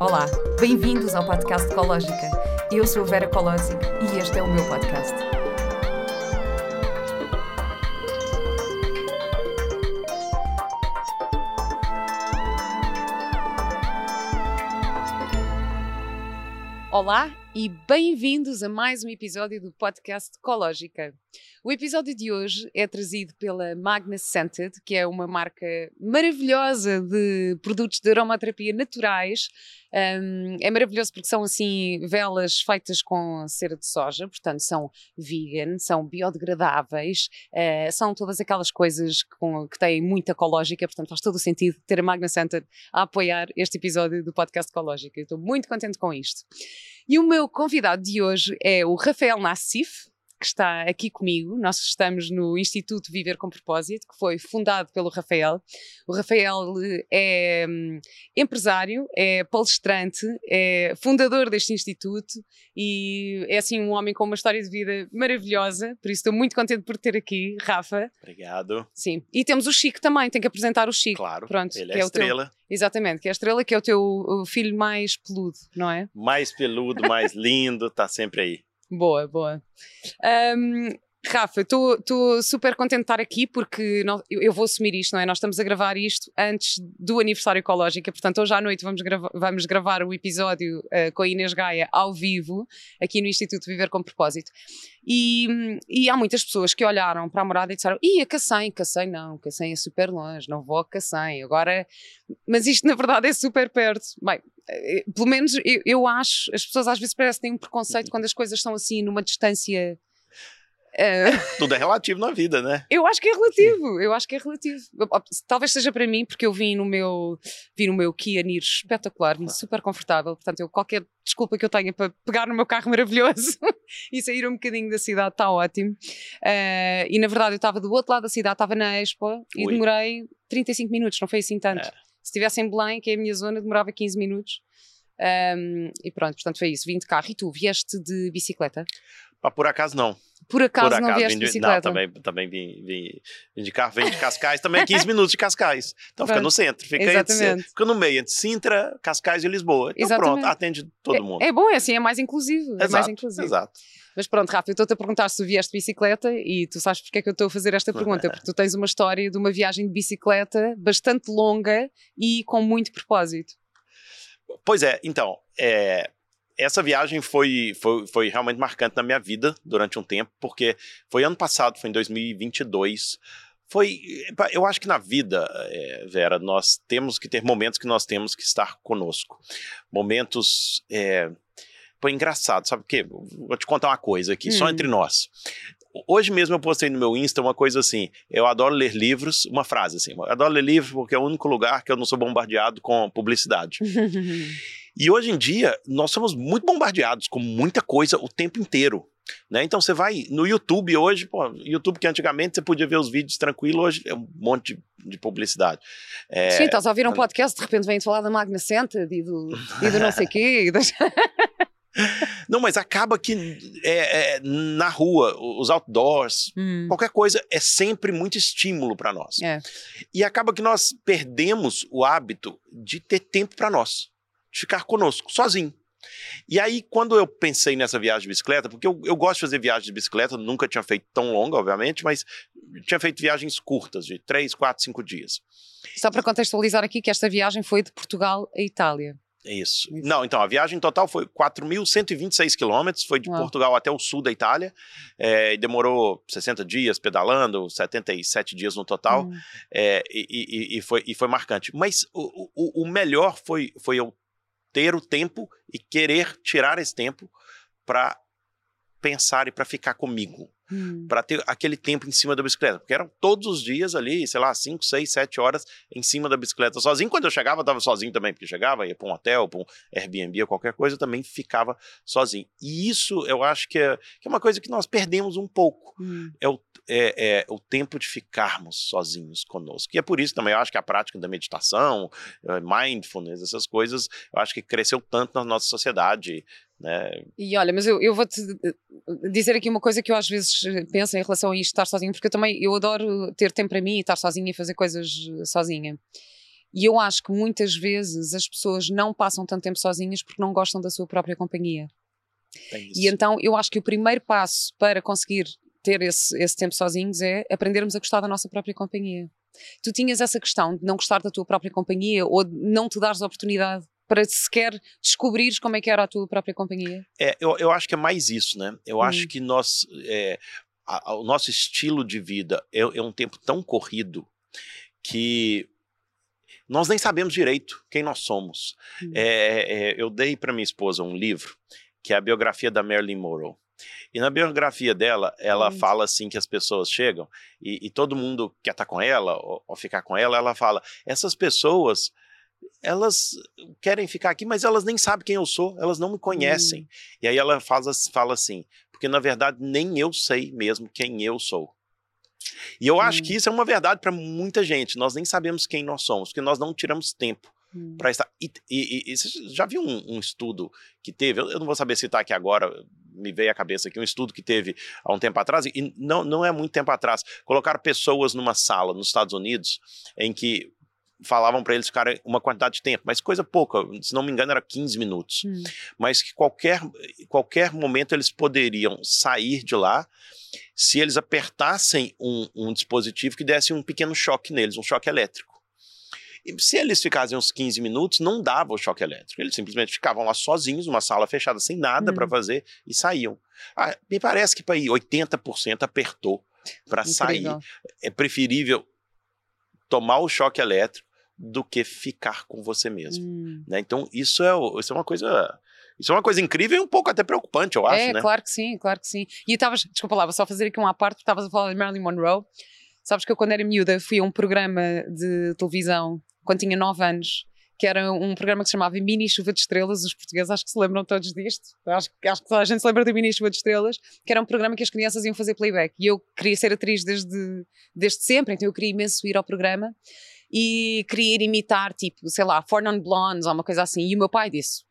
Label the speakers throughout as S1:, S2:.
S1: Olá, bem-vindos ao podcast Ecológica. Eu sou a Vera Colosi e este é o meu podcast. Olá e bem-vindos a mais um episódio do podcast Ecológica. O episódio de hoje é trazido pela Magna Scented, que é uma marca maravilhosa de produtos de aromaterapia naturais. Um, é maravilhoso porque são assim velas feitas com cera de soja, portanto são vegan, são biodegradáveis, uh, são todas aquelas coisas que, com, que têm muita ecológica, portanto faz todo o sentido ter a Magna Scented a apoiar este episódio do podcast Ecológica. estou muito contente com isto. E o meu convidado de hoje é o Rafael Nassif, que está aqui comigo. Nós estamos no Instituto Viver com Propósito, que foi fundado pelo Rafael. O Rafael é hum, empresário, é palestrante, é fundador deste instituto e é assim um homem com uma história de vida maravilhosa. Por isso estou muito contente por ter aqui, Rafa.
S2: Obrigado.
S1: Sim. E temos o Chico também, tem que apresentar o Chico.
S2: Claro.
S1: Pronto,
S2: ele é,
S1: é o teu-
S2: estrela.
S1: Exatamente, que é a estrela, que é o teu filho mais peludo, não é?
S2: Mais peludo, mais lindo, tá sempre aí.
S1: Boa, boa. Ahm, Rafa, estou super contente de estar aqui porque nó- eu, eu vou assumir isto, não é? Nós estamos a gravar isto antes do aniversário ecológico, portanto, hoje à noite vamos, grava- vamos gravar o episódio eh, com a Inês Gaia ao vivo, aqui no Instituto Viver com Propósito. E, e há muitas pessoas que olharam para a morada e disseram: Ih, a Cacém, Cacém não, Cacém é super longe, não vou a Cacém. Agora, mas isto na verdade é super perto. Bem, eh, pelo menos eu, eu acho, as pessoas às vezes parecem que têm um preconceito quando as coisas estão assim numa distância. Eh,
S2: Tudo é relativo na vida, né?
S1: eu acho que é relativo, eu acho que é relativo. Talvez seja para mim, porque eu vim no meu, vim no meu Kia Niro espetacular, super confortável, portanto, eu, qualquer desculpa que eu tenha para pegar no meu carro maravilhoso e sair um bocadinho da cidade está ótimo. Eh, e na verdade eu estava do outro lado da cidade, estava na Expo e
S2: Ui.
S1: demorei 35 minutos, não foi assim tanto.
S2: É.
S1: Se estivesse em Belém, que é a minha zona, demorava 15 minutos. Ahm, e pronto, portanto foi isso, vim de carro. E tu, vieste de bicicleta?
S2: Mas por acaso não.
S1: Por acaso,
S2: por
S1: não
S2: acaso
S1: vieste de bicicleta?
S2: Não, também, também vim, vim, vim de carro, vim de Cascais, também 15 minutos de Cascais. Então fica
S1: Pronto.
S2: no centro, fica, entre, fica no meio, entre Sintra, Cascais e Lisboa. Então
S1: Exatamente.
S2: pronto, atende todo mundo.
S1: É, é bom, é assim, é mais inclusivo. É mais
S2: exato,
S1: inclusivo.
S2: exato.
S1: Mas pronto, Rafa, eu estou-te a perguntar se vieste de bicicleta e tu sabes porque é que eu estou a fazer esta pergunta, porque tu tens uma história de uma viagem de bicicleta bastante longa e com muito propósito.
S2: Pois é, então, é, essa viagem foi, foi, foi realmente marcante na minha vida durante um tempo, porque foi ano passado, foi em 2022. Foi, eu acho que na vida, é, Vera, nós temos que ter momentos que nós temos que estar conosco. Momentos, é, foi engraçado, sabe o quê? Vou te contar uma coisa aqui, só
S1: Hum.
S2: entre nós. Hoje mesmo eu postei no meu Insta uma coisa assim, eu adoro ler livros, uma frase assim, eu adoro ler livros porque é o único lugar que eu não sou bombardeado com publicidade. E hoje em dia, nós somos muito bombardeados com muita coisa o tempo inteiro. Né? Então você vai no YouTube hoje, pô, YouTube que antigamente você podia ver os vídeos tranquilo, hoje é um monte de, de publicidade. É,
S1: Sim, estás a ouvir um podcast, de repente vem-te falar da Magna Cented e do, e do não sei quê. E das...
S2: Não, mas acaba que é, é, na rua, os outdoors,
S1: Hum,
S2: qualquer coisa é sempre muito estímulo para nós.
S1: É.
S2: E acaba que nós perdemos o hábito de ter tempo para nós, de ficar conosco, sozinho. E aí, quando eu pensei nessa viagem de bicicleta, porque eu, eu gosto de fazer viagem de bicicleta, nunca tinha feito tão longa, obviamente, mas tinha feito viagens curtas, de 3, 4, 5 dias.
S1: Só para contextualizar aqui que esta viagem foi de Portugal a Itália.
S2: Isso.
S1: Isso.
S2: Não, então, a viagem total foi 4.126 quilômetros, foi de
S1: Uau.
S2: Portugal até o sul da Itália, é, e demorou 60 dias pedalando, 77 dias no total,
S1: Hum.
S2: é, e, e- e foi, e foi marcante. Mas o, o, o melhor foi, foi eu ter o tempo e querer tirar esse tempo para pensar e para ficar comigo.
S1: Hum.
S2: Para ter aquele tempo em cima da bicicleta. Porque eram todos os dias ali, sei lá, 5, 6, 7 horas em cima da bicicleta sozinho. Quando eu chegava, eu estava sozinho também, porque chegava, ia para um hotel, para um Airbnb ou qualquer coisa, eu também ficava sozinho. E isso eu acho que é, que é uma coisa que nós perdemos um pouco.
S1: Hum.
S2: É o, é, é o tempo de ficarmos sozinhos conosco. E é por isso também eu acho que a prática da meditação, eh, mindfulness, essas coisas, eu acho que cresceu tanto na nossa sociedade. Né?
S1: E olha, mas eu, eu vou-te dizer aqui uma coisa que eu às vezes penso em relação a isto, estar sozinho, porque eu também eu adoro ter tempo para mim e estar sozinha e fazer coisas eh, sozinha. E eu acho que muitas vezes as pessoas não passam tanto tempo sozinhas porque não gostam da sua própria companhia. E então eu acho que o primeiro passo para conseguir ter esse, esse tempo sozinhos é aprendermos a gostar da nossa própria companhia. Tu tinhas essa questão de não gostar da tua própria companhia ou de não te dares a oportunidade para sequer descobrires como é que era a tua própria companhia?
S2: É, eu, eu acho que é mais isso, né? Eu hum. acho que nós, é, a, a, o nosso estilo de vida é, é um tempo tão corrido que nós nem sabemos direito quem nós somos. Hum. É, é, eu dei para minha esposa um livro que é a biografia da Marilyn Monroe. E na biografia dela, ela hum. fala assim que as pessoas chegam e, e todo mundo quer estar tá com ela ou, ou, ficar com ela. Ela fala: essas pessoas, elas querem ficar aqui, mas elas nem sabem quem eu sou, elas não me conhecem. Hum. E aí ela faz, fala assim: porque na verdade nem eu sei mesmo quem eu sou. E eu hum. acho que isso é uma verdade para muita gente. Nós nem sabemos quem nós somos, porque nós não tiramos tempo hum. para estar. E, e, e, você já viu um, um estudo que teve? Eu, eu, não vou saber citar aqui agora, me veio à cabeça aqui um estudo que teve há um tempo atrás, e não, não é muito tempo atrás. Colocaram pessoas numa sala nos Estados Unidos em que falavam para eles ficarem uma quantidade de tempo, mas coisa pouca, se não me engano era 15 minutos. Hum. Mas que qualquer, qualquer momento eles poderiam sair de lá se eles apertassem um, um dispositivo que desse um pequeno choque neles, um choque elétrico. E se eles ficassem uns 15 minutos, não dava o choque elétrico. Eles simplesmente ficavam lá sozinhos, numa sala fechada, sem nada hum. para fazer, e saíam. Ah, me parece que para aí 80% apertou para sair. É preferível tomar o choque elétrico do que ficar com você mesmo. Hum. Né? Então, isso é, isso é uma coisa. Isso é uma coisa incrível e um pouco até preocupante, eu acho,
S1: é,
S2: né?
S1: claro que sim, claro que sim. E estavas, desculpa lá, vou só fazer aqui uma parte, estavas a falar de Marilyn Monroe. Sabes que eu, quando era miúda, fui a um programa de televisão quando tinha 9 anos, que era um programa que se chamava Mini Chuva de Estrelas. Os portugueses acho que se lembram todos disto. Acho, acho que toda a gente se lembra do Mini Chuva de Estrelas, que era um programa que as crianças iam fazer playback. E eu queria ser atriz desde, desde sempre, então eu queria imenso ir ao programa e queria imitar, tipo, sei lá, Four Non Blondes ou uma coisa assim. E o meu pai disse: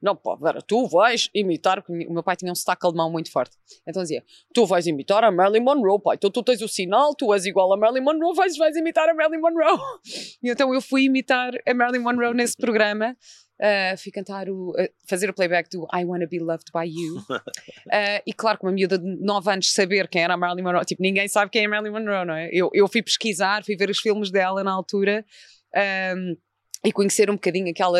S1: não, pá, Vera, tu vais imitar. O meu pai tinha um sotaque alemão muito forte. Então dizia: Tu vais imitar a Marilyn Monroe, pai. Então tu tens o sinal, tu és igual a Marilyn Monroe, vais, vais imitar a Marilyn Monroe. E então eu fui imitar a Marilyn Monroe nesse programa. Uh, fui cantar o. Uh, fazer o playback do I Wanna Be Loved by You. Uh, e claro, com uma miúda de 9 anos, saber quem era a Marilyn Monroe. Tipo, ninguém sabe quem é a Marilyn Monroe, não é? Eu, eu fui pesquisar, fui ver os filmes dela na altura. Um, e conhecer um bocadinho aquela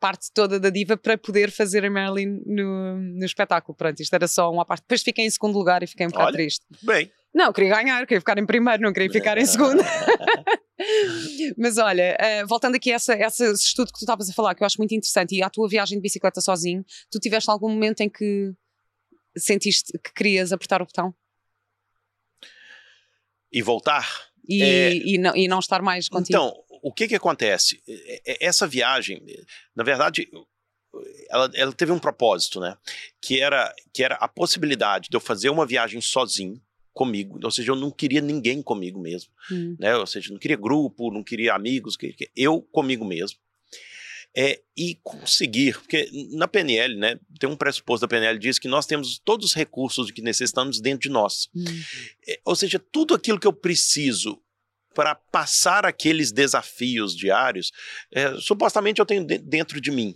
S1: parte toda da diva para poder fazer a Marilyn no, no espetáculo. Pronto, isto era só uma parte. Depois fiquei em segundo lugar e fiquei um bocado Olha, triste.
S2: Bem.
S1: Não, queria ganhar, queria ficar em primeiro, não queria ficar em segundo. Mas olha, uh, voltando aqui a essa, esse estudo que tu estavas a falar, que eu acho muito interessante, e à tua viagem de bicicleta sozinho, tu tiveste algum momento em que sentiste que querias apertar o botão?
S2: E voltar?
S1: E, é... e, não, e não estar mais contigo?
S2: Então, o que que acontece? Essa viagem, na verdade, ela, ela, teve um propósito, né? Que era, que era a possibilidade de eu fazer uma viagem sozinho comigo, ou seja, eu não queria ninguém comigo mesmo, hum. né? Ou seja, não queria grupo, não queria amigos, eu comigo mesmo. É, e conseguir, porque na PNL, né, tem um pressuposto da PNL diz que nós temos todos os recursos que necessitamos dentro de nós. Hum. É, ou seja, tudo aquilo que eu preciso para passar aqueles desafios diários, é, supostamente eu tenho de, dentro de mim.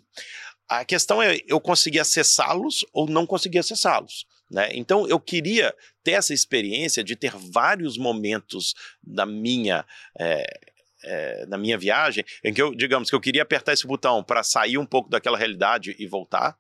S2: A questão é eu conseguir acessá-los ou não conseguir acessá-los. Né? Então eu queria ter essa experiência de ter vários momentos da minha é, é, na minha viagem em que eu, digamos, que eu queria apertar esse botão para sair um pouco daquela realidade e voltar,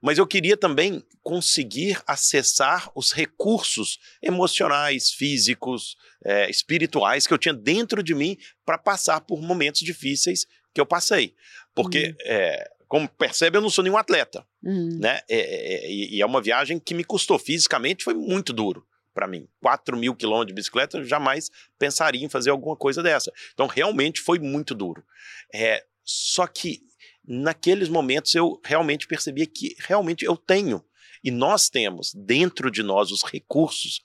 S2: mas eu queria também conseguir acessar os recursos emocionais, físicos, é, espirituais que eu tinha dentro de mim para passar por momentos difíceis que eu passei. Porque, uhum. é, como percebe, eu não sou nenhum atleta. Uhum. Né? É, é, é e é uma viagem que me custou fisicamente, foi muito duro para mim. 4 mil quilômetros de bicicleta, eu jamais pensaria em fazer alguma coisa dessa. Então, realmente foi muito duro. É, só que naqueles momentos eu realmente percebia que realmente eu tenho e nós temos dentro de nós os recursos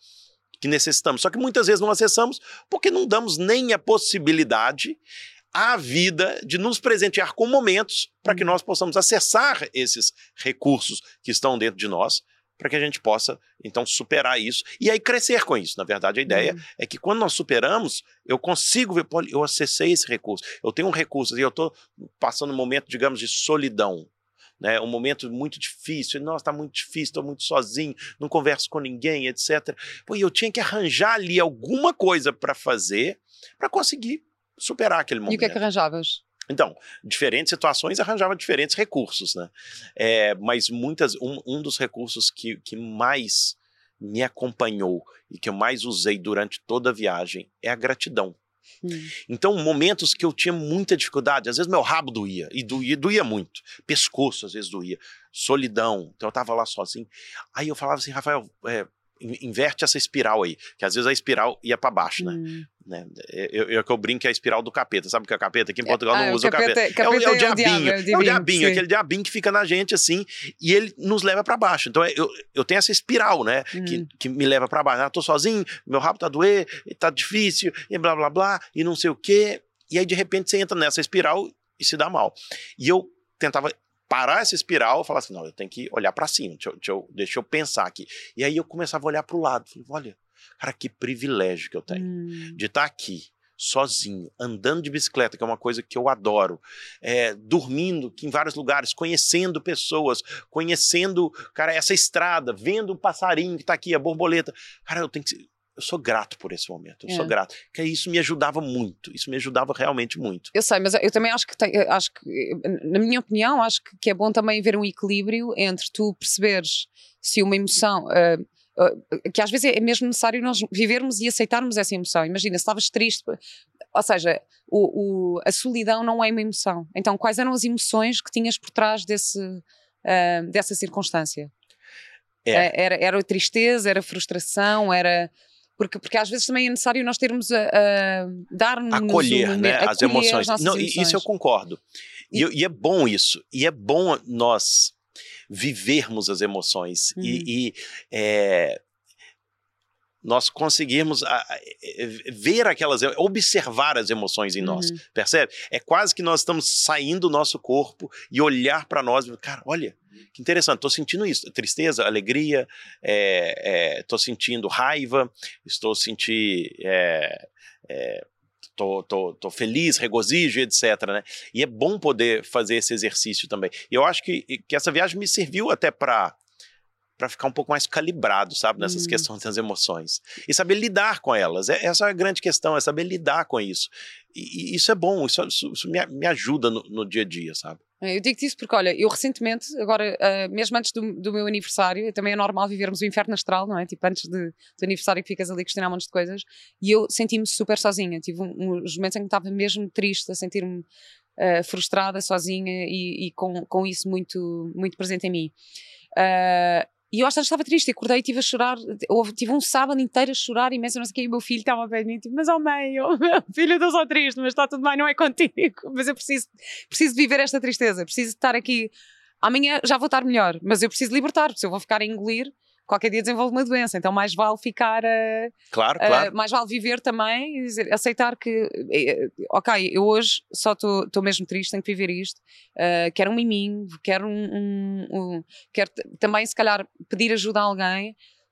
S2: que necessitamos. Só que muitas vezes não acessamos porque não damos nem a possibilidade à vida de nos presentear com momentos para que uhum. nós possamos acessar esses recursos que estão dentro de nós para que a gente possa, então, superar isso e aí crescer com isso. Na verdade, a ideia uhum. é que quando nós superamos, eu consigo ver, eu acessei esse recurso, eu tenho um recurso e eu estou passando um momento, digamos, de solidão. Né, um momento muito difícil, nossa, está muito difícil, estou muito sozinho, não converso com ninguém, etc. Pô, eu tinha que arranjar ali alguma coisa para fazer para conseguir superar aquele momento.
S1: E o que é que arranjavas?
S2: Então, diferentes situações arranjava diferentes recursos, né? É, mas muitas, um, um dos recursos que, que mais me acompanhou e que eu mais usei durante toda a viagem é a gratidão. Hum. Então, momentos que eu tinha muita dificuldade, às vezes meu rabo doía, e doía, doía muito, pescoço às vezes doía, solidão, então eu estava lá sozinho. Aí eu falava assim, Rafael, é, inverte essa espiral aí, que às vezes a espiral ia para baixo, né? Hum. né? Eu, eu, eu brinco que é a espiral do capeta, sabe o que é capeta? Aqui em Portugal ah, não usa o capeta. capeta. É, o, é, o, diabinho, é o diabinho, aquele diabinho que fica na gente assim, e ele nos leva para baixo. Então eu, eu tenho essa espiral, né, hum. que, que me leva para baixo. Ah, tô sozinho, meu rabo tá doer, tá difícil, e blá blá blá, e não sei o quê. E aí de repente você entra nessa espiral e se dá mal. E eu tentava parar essa espiral e falar assim: não, eu tenho que olhar para cima, deixa eu, deixa, eu, deixa eu, pensar aqui. E aí eu começava a olhar para o lado. Falei, olha, cara, que privilégio que eu tenho hum. de estar tá aqui, sozinho, andando de bicicleta, que é uma coisa que eu adoro, é, dormindo em vários lugares, conhecendo pessoas, conhecendo, cara, essa estrada, vendo o passarinho que está aqui, a borboleta. Cara, eu tenho que eu sou grato por esse momento, eu é. sou grato. Que isso me ajudava muito, isso me ajudava realmente muito.
S1: Eu sei, mas eu também acho que, tem, acho que na minha opinião, acho que é bom também haver um equilíbrio entre tu perceberes se uma emoção. Uh, uh, que às vezes é mesmo necessário nós vivermos e aceitarmos essa emoção. Imagina, se estavas triste, ou seja, o, o, a solidão não é uma emoção. Então, quais eram as emoções que tinhas por trás desse, uh, dessa circunstância? É. Era, era tristeza, era frustração, era porque, porque às vezes também é necessário nós termos a, a dar-nos
S2: acolher, um, né, as emoções. As Não, emoções. Isso eu concordo. E, e, e, é bom isso. E é bom nós vivermos as emoções uhum. e, e é, nós conseguirmos a, a, ver aquelas, observar as emoções em nós, uhum. percebe? É quase que nós estamos saindo do nosso corpo e olhar para nós, cara, olha, que interessante, estou sentindo isso, tristeza, alegria, estou é, é, sentindo raiva, estou sentindo... É, é, tô, tô, tô feliz, regozijo, etc. Né? E é bom poder fazer esse exercício também. E eu acho que, que essa viagem me serviu até para para ficar um pouco mais calibrado, sabe, nessas hum. questões das emoções. E saber lidar com elas. É, essa é a grande questão, é saber lidar com isso. E, e isso é bom, isso, isso, me, me, ajuda no, no, dia a dia, sabe?
S1: É, eu digo-te isso porque, olha, eu recentemente, agora, uh, mesmo antes do, do, meu aniversário, também é normal vivermos o inferno astral, não é? Tipo, antes de, do aniversário que ficas ali a questionar um monte de coisas. E eu senti-me super sozinha. Tive um, uns momentos em que estava mesmo triste, a sentir-me uh, frustrada, sozinha e, e, com, com isso muito, muito presente em mim. Uh, e eu acho que estava triste, acordei e estive a chorar, houve, tive um sábado inteiro a chorar imenso, não sei o que, e o meu filho estava de mim, tipo, mas oh mãe, oh, filho, eu estou só triste, mas está tudo bem, não é contigo, mas eu preciso, preciso viver esta tristeza, preciso estar aqui, amanhã já vou estar melhor, mas eu preciso libertar, porque se eu vou ficar a engolir, qualquer dia desenvolve uma doença, então mais vale ficar a,
S2: claro, claro.
S1: mais vale viver também e dizer, aceitar que eh, ok, eu hoje só estou mesmo triste, tenho que viver isto, uh, quero um miminho, quero um, um, um, quero também se calhar pedir ajuda a alguém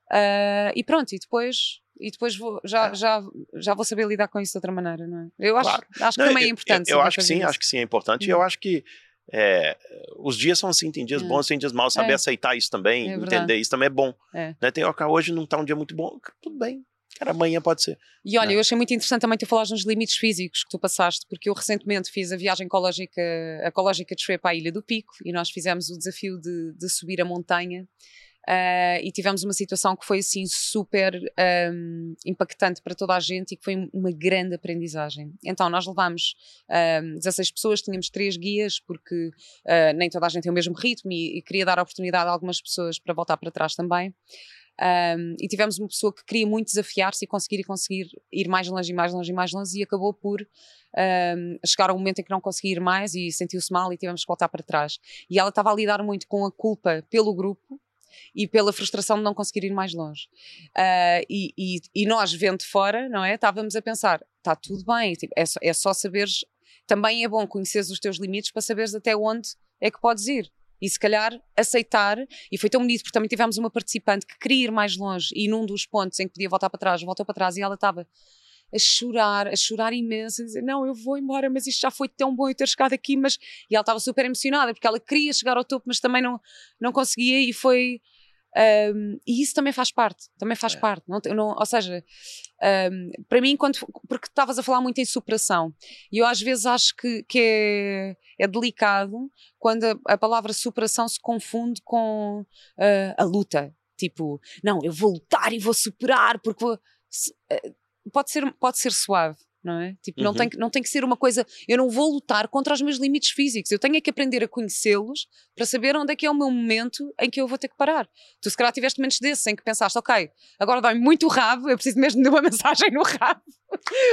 S1: uh, e pronto, e depois e depois vou, já, é. já, já vou saber lidar com isso de outra maneira, não é? Eu acho, claro. acho que não, também é importante.
S2: Eu, eu acho que sim, isso. acho que sim, é importante. E eu uhum. acho que é, os dias são assim, tem dias é. bons, tem dias maus, saber é. aceitar isso também, é entender isso também é bom. É. Né? Tem, okay, hoje não está um dia muito bom, tudo bem, cara, amanhã pode ser.
S1: E olha, né? eu achei muito interessante também tu falares nos limites físicos que tu passaste, porque eu recentemente fiz a viagem ecológica, a ecológica de Trip à Ilha do Pico e nós fizemos o desafio de, de subir a montanha Uh, e tivemos uma situação que foi assim super um, impactante para toda a gente e que foi uma grande aprendizagem. Então, nós levámos um, 16 pessoas, tínhamos três guias, porque uh, nem toda a gente tem o mesmo ritmo e, e, queria dar a oportunidade a algumas pessoas para voltar para trás também. Um, e tivemos uma pessoa que queria muito desafiar-se e conseguir e conseguir ir mais longe e mais longe e mais longe e acabou por um, chegar a um momento em que não conseguia ir mais e sentiu-se mal e tivemos que voltar para trás. E ela estava a lidar muito com a culpa pelo grupo e pela frustração de não conseguir ir mais longe. Uh, e, e, e, nós, vendo fora, não é? Estávamos a pensar, está tudo bem, tipo, é, só, é só saberes, também é bom conheceres os teus limites para saberes até onde é que podes ir. E se calhar aceitar, e foi tão bonito, porque também tivemos uma participante que queria ir mais longe e num dos pontos em que podia voltar para trás, voltou para trás e ela estava a chorar, a chorar imenso, a dizer: Não, eu vou embora, mas isto já foi tão bom eu ter chegado aqui. Mas... E ela estava super emocionada porque ela queria chegar ao topo, mas também não, não conseguia, e foi. Um, e isso também faz parte, também faz é. parte. Não, não, ou seja, um, para mim, quando, porque estavas a falar muito em superação, e eu às vezes acho que, que é, é delicado quando a, a, palavra superação se confunde com uh, a luta. Tipo, não, eu vou lutar e vou superar, porque vou, se, uh, pode, ser, pode ser suave não é? Tipo, uhum. não, tem, não tem que ser uma coisa. Eu não vou lutar contra os meus limites físicos. Eu tenho é que aprender a conhecê-los para saber onde é que é o meu momento em que eu vou ter que parar. Tu, se calhar, tiveste momentos desses em que pensaste, ok, agora dói muito o rabo, eu preciso mesmo de uma mensagem no rabo.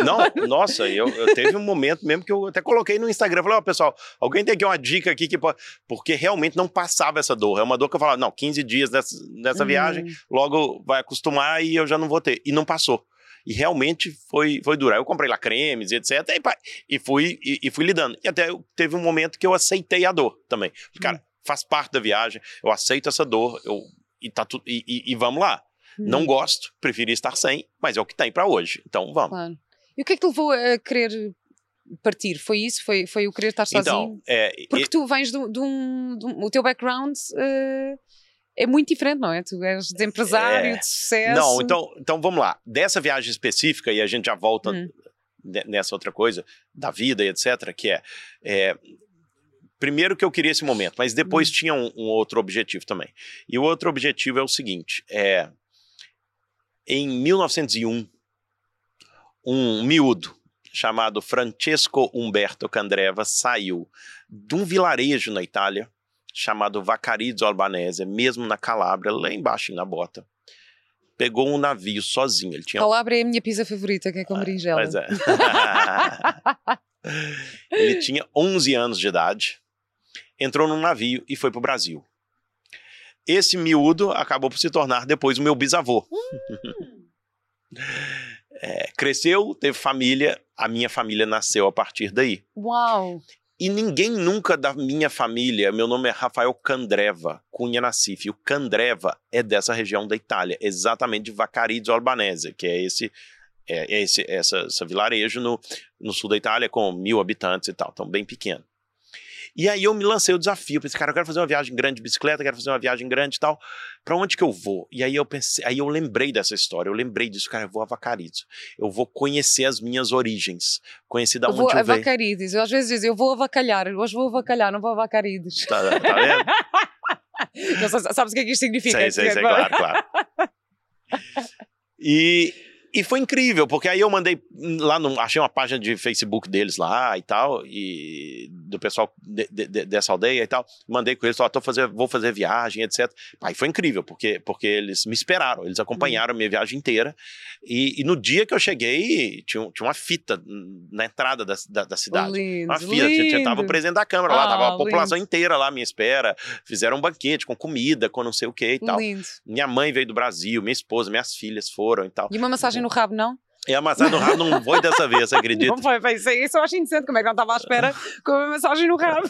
S2: Não, nossa, eu, eu teve um momento mesmo que eu até coloquei no Instagram. Falei, ó, oh, pessoal, alguém tem aqui uma dica aqui que pode. Porque realmente não passava essa dor. É uma dor que eu falava, não, 15 dias dessa, dessa uhum. viagem, logo vai acostumar e eu já não vou ter. E não passou. E realmente foi, foi duro. Aí eu comprei lá cremes, etc. E, e fui, e, e, fui lidando. E até teve um momento que eu aceitei a dor também. Cara, hum. faz parte da viagem, eu aceito essa dor, eu, e, tá tu, e, e, vamos lá. Hum. Não gosto, preferi estar sem, mas é o que tem para hoje. Então vamos. Claro.
S1: E o que é que te levou a querer partir? Foi isso? Foi, foi o querer estar então, sozinho? Então, é, Porque tu vens de, um, de um. O teu background. Uh, é muito diferente, não é? Tu és de empresário, é... de sucesso.
S2: Não, então, então vamos lá. Dessa viagem específica, e a gente já volta hum. nessa outra coisa, da vida e etc., que é, é primeiro que eu queria esse momento, mas depois hum. tinha um, um, outro objetivo também. E o outro objetivo é o seguinte: é, em 1901, um miúdo chamado Francesco Umberto Candreva saiu de um vilarejo na Itália chamado Vacarizo Albanese, mesmo na Calábria, lá embaixo na bota. Pegou um navio sozinho. Ele tinha...
S1: Calábria é a minha pizza favorita, que é com ah, berinjela. Pois é.
S2: ele tinha 11 anos de idade, entrou num navio e foi para o Brasil. Esse miúdo acabou por se tornar depois o meu bisavô. Hum. É, cresceu, teve família, a minha família nasceu a partir daí.
S1: Uau!
S2: E ninguém nunca da minha família, meu nome é Rafael Candreva, Cunha Nassif. O Candreva é dessa região da Itália, exatamente de Vacarizo Albanese, que é esse é, esse essa, essa vilarejo no, no sul da Itália com mil habitantes e tal, então bem pequeno. E aí eu me lancei o desafio, pensei, cara, eu quero fazer uma viagem grande de bicicleta, quero fazer uma viagem grande e tal. Para onde que eu vou? E aí eu pensei, aí eu lembrei dessa história, eu lembrei disso, cara, eu vou a. Eu vou conhecer as minhas origens, conhecer da eu onde vou eu venho.
S1: Vacarides. Eu às vezes digo, eu vou avacalhar, hoje vou avacalhar, não vou a Vacarides.
S2: Tá, tá vendo?
S1: não, sabes o que é que isto significa?
S2: Sei, sei, sei, claro, claro. E, e foi incrível, porque aí eu mandei lá, no, achei uma página de Facebook deles lá e tal, e do pessoal de, de, dessa aldeia e tal. Mandei com eles, tô fazer, vou fazer viagem, etc. Aí foi incrível, porque, porque eles me esperaram, eles acompanharam a minha viagem inteira. E, e, no dia que eu cheguei, tinha, tinha uma fita na entrada da, da, da cidade.
S1: Lindo,
S2: uma fita, tinha, tava o presidente da Câmara ah, lá, tava a população lindo. inteira lá à minha espera. Fizeram um banquete com comida, com não sei o que e tal.
S1: Lindo.
S2: Minha mãe veio do Brasil, minha esposa, minhas filhas foram e tal.
S1: E uma massagem no rabo, não?
S2: E a massagem no rabo não foi dessa vez, você acredita?
S1: Não foi, isso, eu acho interessante. Como é que não estava à espera com a massagem no rabo?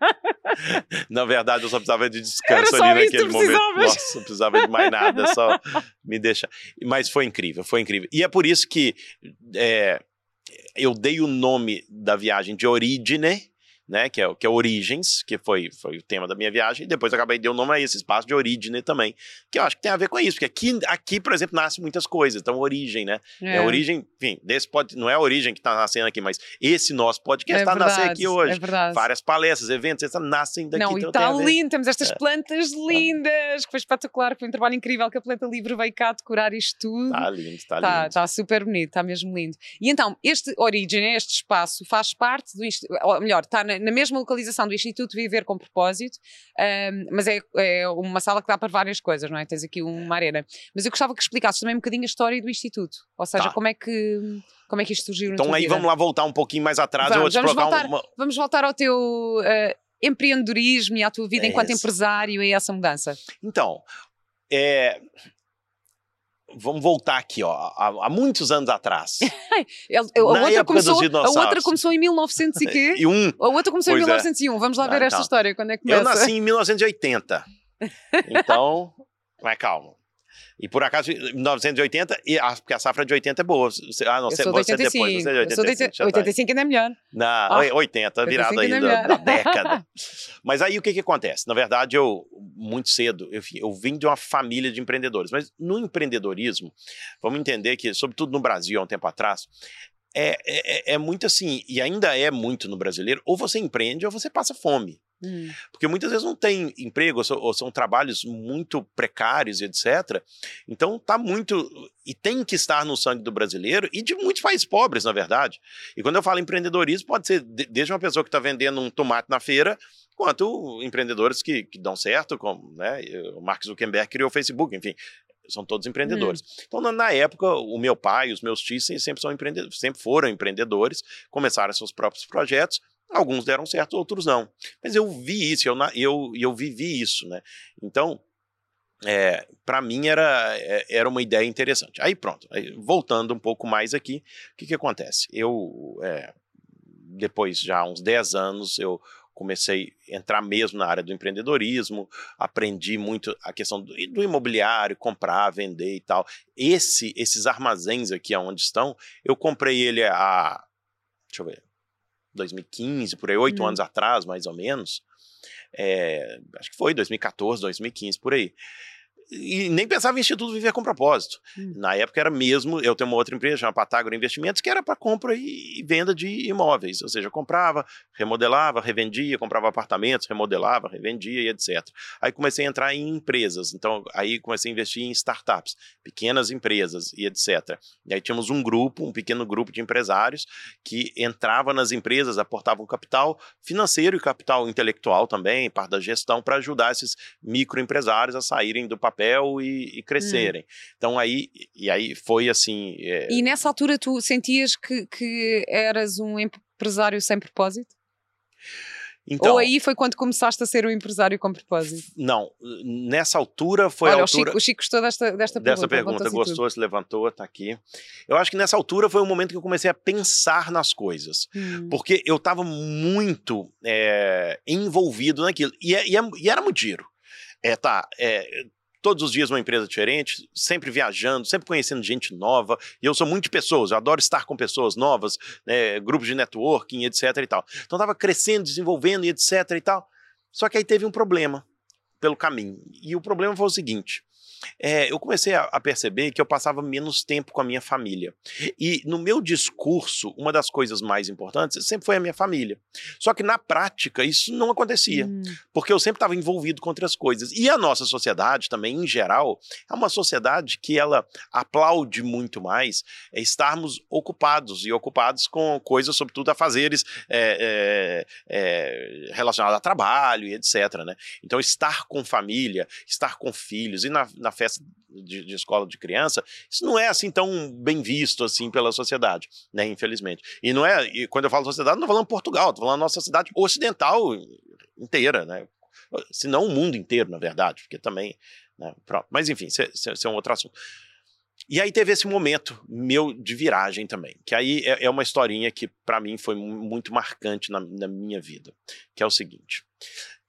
S2: Na verdade, eu só precisava de descanso ali naquele momento. Nossa, não precisava de mais nada, só me deixar. Mas foi incrível, foi incrível. E é por isso que é, eu dei o nome da viagem de Origine, né, que é, que é Origens, que foi, foi o tema da minha viagem, e depois acabei de dar o nome a esse espaço de Origine também, que eu acho que tem a ver com isso, porque aqui, aqui por exemplo, nasce muitas coisas, então origem, né, é, é origem, enfim, desse pode, não é a origem que está nascendo aqui, mas esse nosso podcast está é nascendo aqui hoje,
S1: é
S2: várias palestras, eventos, essas nascem daqui.
S1: Não, e está lindo, temos estas é. plantas lindas, que foi espetacular, foi um trabalho incrível que a Planta Livre veio cá decorar isto tudo.
S2: Está lindo, está
S1: tá,
S2: lindo.
S1: Está super bonito, está mesmo lindo. E então, este Origem, este espaço, faz parte do, ou melhor, está na, na mesma localização do Instituto Viver com Propósito, um, mas é, é, uma sala que dá para várias coisas, não é? Tens aqui uma arena. Mas eu gostava que explicasses também um bocadinho a história do Instituto, ou seja, tá. como é que como é que isto surgiu
S2: Então aí
S1: vida?
S2: vamos lá voltar um pouquinho mais atrás,
S1: vamos, vamos voltar, uma... vamos voltar ao teu uh, empreendedorismo e à tua vida é enquanto esse. empresário e essa mudança.
S2: Então, é, vamos voltar aqui, ó, há, há muitos anos atrás.
S1: Ele- a, outra começou, a outra começou em 1900 e quê?
S2: E um,
S1: A outra começou em
S2: Pois é.
S1: 1901. Vamos lá
S2: Ah,
S1: ver esta
S2: então.
S1: história. Quando é que começa?
S2: eu nasci em 1980. Então, mas calma. E por acaso, 1980, e a, porque a safra de 80 é boa. Ah, não,
S1: Eu
S2: você,
S1: sou de
S2: você
S1: 85.
S2: depois, você é de
S1: eu sou de
S2: 85. já
S1: 85
S2: tá aí.
S1: ainda é melhor.
S2: Na
S1: Ah,
S2: 80, virada
S1: 85
S2: aí
S1: ainda é
S2: da, da década. Mas aí o que que acontece? Na verdade, eu, muito cedo, eu, eu vim de uma família de empreendedores. Mas no empreendedorismo, vamos entender que, sobretudo no Brasil, há um tempo atrás, é, é, é muito assim, e ainda é muito no brasileiro, ou você empreende ou você passa fome.
S1: Hum.
S2: Porque muitas vezes não tem emprego, ou são, ou são trabalhos muito precários e etc. Então tá muito. E tem que estar no sangue do brasileiro e de muitos países pobres, na verdade. E quando eu falo empreendedorismo, pode ser de- desde uma pessoa que está vendendo um tomate na feira, quanto empreendedores que, que dão certo, como né, o Mark Zuckerberg criou o Facebook, enfim. São todos empreendedores. Então, na, na época, o meu pai, os meus tios sempre, são empreendedores, sempre foram empreendedores, começaram seus próprios projetos. Alguns deram certo, outros não. Mas eu vi isso, eu, eu, eu vivi isso, né? Então, é, para mim era, é- era uma ideia interessante. Aí pronto, aí, voltando um pouco mais aqui, o que, que acontece? Eu, é, depois já uns 10 anos, eu comecei a entrar mesmo na área do empreendedorismo, aprendi muito a questão do, do imobiliário, comprar, vender e tal. Esse, esses armazéns aqui onde estão, eu comprei ele há, deixa eu ver, 2015, por aí, oito
S1: Hum.
S2: anos atrás, mais ou menos. É, acho que foi 2014, 2015, por aí. E nem pensava em Instituto Viver com Propósito.
S1: Hum.
S2: Na época era mesmo, eu tenho uma outra empresa chamada Patágora Investimentos, que era para compra e venda de imóveis. Ou seja, comprava, remodelava, revendia, comprava apartamentos, remodelava, revendia e etc. Aí comecei a entrar em empresas. Então, aí comecei a investir em startups, pequenas empresas e etc. E aí tínhamos um grupo, um pequeno grupo de empresários que entrava nas empresas, aportavam capital financeiro e capital intelectual também, parte da gestão, para ajudar esses microempresários a saírem do papel e, e crescerem. Então aí, e aí foi assim. é,
S1: E nessa altura tu sentias que, que eras um empresário sem propósito?
S2: então,
S1: Ou aí foi quando começaste a ser um empresário com propósito?
S2: não, nessa altura foi
S1: Olha,
S2: a
S1: o Chico,
S2: altura.
S1: o Chico gostou desta, desta
S2: Dessa
S1: pergunta.
S2: pergunta,
S1: levantou-se e
S2: gostou, se levantou, tá aqui. Eu acho que nessa altura foi o momento que eu comecei a pensar nas coisas.
S1: Hum.
S2: Porque eu estava muito é, envolvido naquilo. E, é- e é- e era muito giro. É, tá, é, todos os dias uma empresa diferente, sempre viajando, sempre conhecendo gente nova. E eu sou muito de pessoas, eu adoro estar com pessoas novas, né, grupos de networking, etc e tal. Então estava crescendo, desenvolvendo e etc e tal. Só que aí teve um problema pelo caminho. E o problema foi o seguinte. É, eu comecei a, a perceber que eu passava menos tempo com a minha família. E no meu discurso, uma das coisas mais importantes sempre foi a minha família. Só que na prática isso não acontecia,
S1: Hum.
S2: porque eu sempre estava envolvido com outras coisas. E a nossa sociedade também, em geral, é uma sociedade que ela aplaude muito mais é, estarmos ocupados e ocupados com coisas, sobretudo, a fazeres é, é, é, relacionadas a trabalho e etc. Né? Então, estar com família, estar com filhos e na, na festa de, de escola de criança, isso não é assim tão bem visto assim pela sociedade, né? Infelizmente. E não é, e quando eu falo sociedade, não estou falando Portugal, estou falando nossa sociedade ocidental inteira, né? Se não o mundo inteiro, na verdade, porque também. Né? Mas enfim, isso é, isso é um outro assunto. E aí teve esse momento meu de viragem também, que aí é, é uma historinha que para mim foi mu- muito marcante na, na minha vida, que é o seguinte.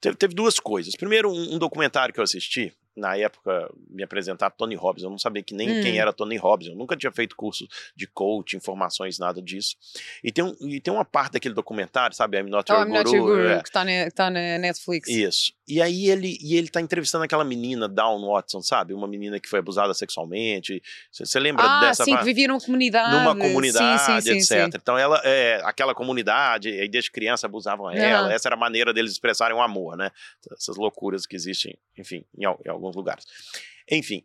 S2: Teve, duas coisas. Primeiro, um documentário que eu assisti, na época me apresentar Tony Robbins, eu não sabia que nem
S1: Hum.
S2: quem era Tony Robbins, eu nunca tinha feito curso de coach, informações, nada disso. E tem, um, e tem uma parte daquele documentário, sabe, I'm Not
S1: Oh,
S2: Your
S1: I'm Not
S2: Guru,
S1: Your Guru,
S2: é,
S1: que está na, tá na Netflix.
S2: isso. E aí ele, e ele tá entrevistando aquela menina, Dawn Watson, sabe? Uma menina que foi abusada sexualmente. Você lembra
S1: ah,
S2: dessa
S1: sim,
S2: parte?
S1: que vivia numa comunidade.
S2: numa comunidade,
S1: sim, sim,
S2: etc.
S1: sim.
S2: Então ela, é, aquela comunidade, aí desde criança abusavam ela.
S1: Aham.
S2: Essa era a maneira deles expressarem o amor, né? Essas loucuras que existem, enfim, em, em alguns lugares. Enfim,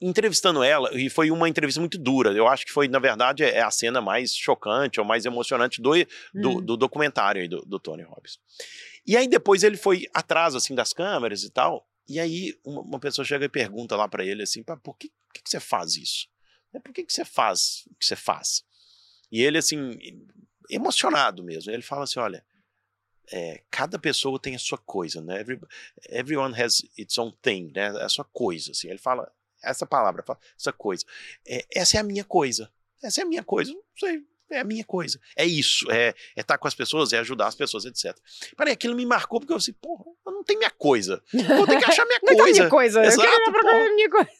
S2: entrevistando ela, e foi uma entrevista muito dura. Eu acho que foi, na verdade, é a cena mais chocante ou mais emocionante do, do,
S1: Hum.
S2: do documentário aí do, do Tony Robbins. E aí depois ele foi atrás, assim, das câmeras e tal, e aí uma, uma pessoa chega e pergunta lá pra ele assim, "Pá, por que, que, que você faz isso? Né, Por que, que você faz o que você faz? E ele, assim, emocionado mesmo, ele fala assim, olha, é, cada pessoa tem a sua coisa, né? Every- everyone has its own thing, né? A sua coisa, assim. Ele fala, essa palavra, essa coisa. É, essa é a minha coisa. Essa é a minha coisa. Não sei, é a minha coisa. É isso, é estar é tá com as pessoas, é ajudar as pessoas, etc. Peraí, aquilo me marcou porque eu disse, porra, eu não tenho minha coisa. Vou ter que achar minha
S1: não
S2: coisa.
S1: minha coisa.
S2: Exato,
S1: eu, minha coisa.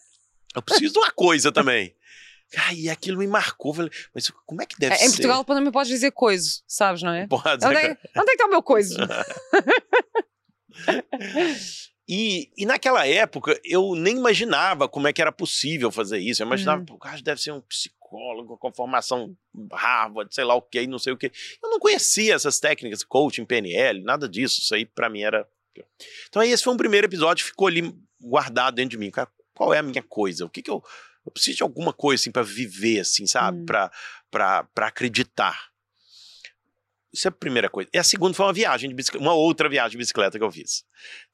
S2: eu preciso de uma coisa também. Ai, aquilo me marcou. Falei, mas como é que deve é, ser?
S1: Em Portugal também podes dizer coisa, sabes, não é?
S2: Pode.
S1: Onde, é, onde é que está o meu coisa?
S2: E, e naquela época eu nem imaginava como é que era possível fazer isso. Eu imaginava, uhum. o cara deve ser um psicólogo com formação Harvard, sei lá o que, não sei o que. Eu não conhecia essas técnicas, coaching, PNL, nada disso. Isso aí para mim era. Então aí esse foi um primeiro episódio, ficou ali guardado dentro de mim. Cara, qual é a minha coisa? O que que eu. Eu preciso de alguma coisa assim para viver, assim, sabe? Uhum. Para acreditar. Isso é a primeira coisa. E a segunda foi uma viagem de bicicleta, uma outra viagem de bicicleta que eu fiz.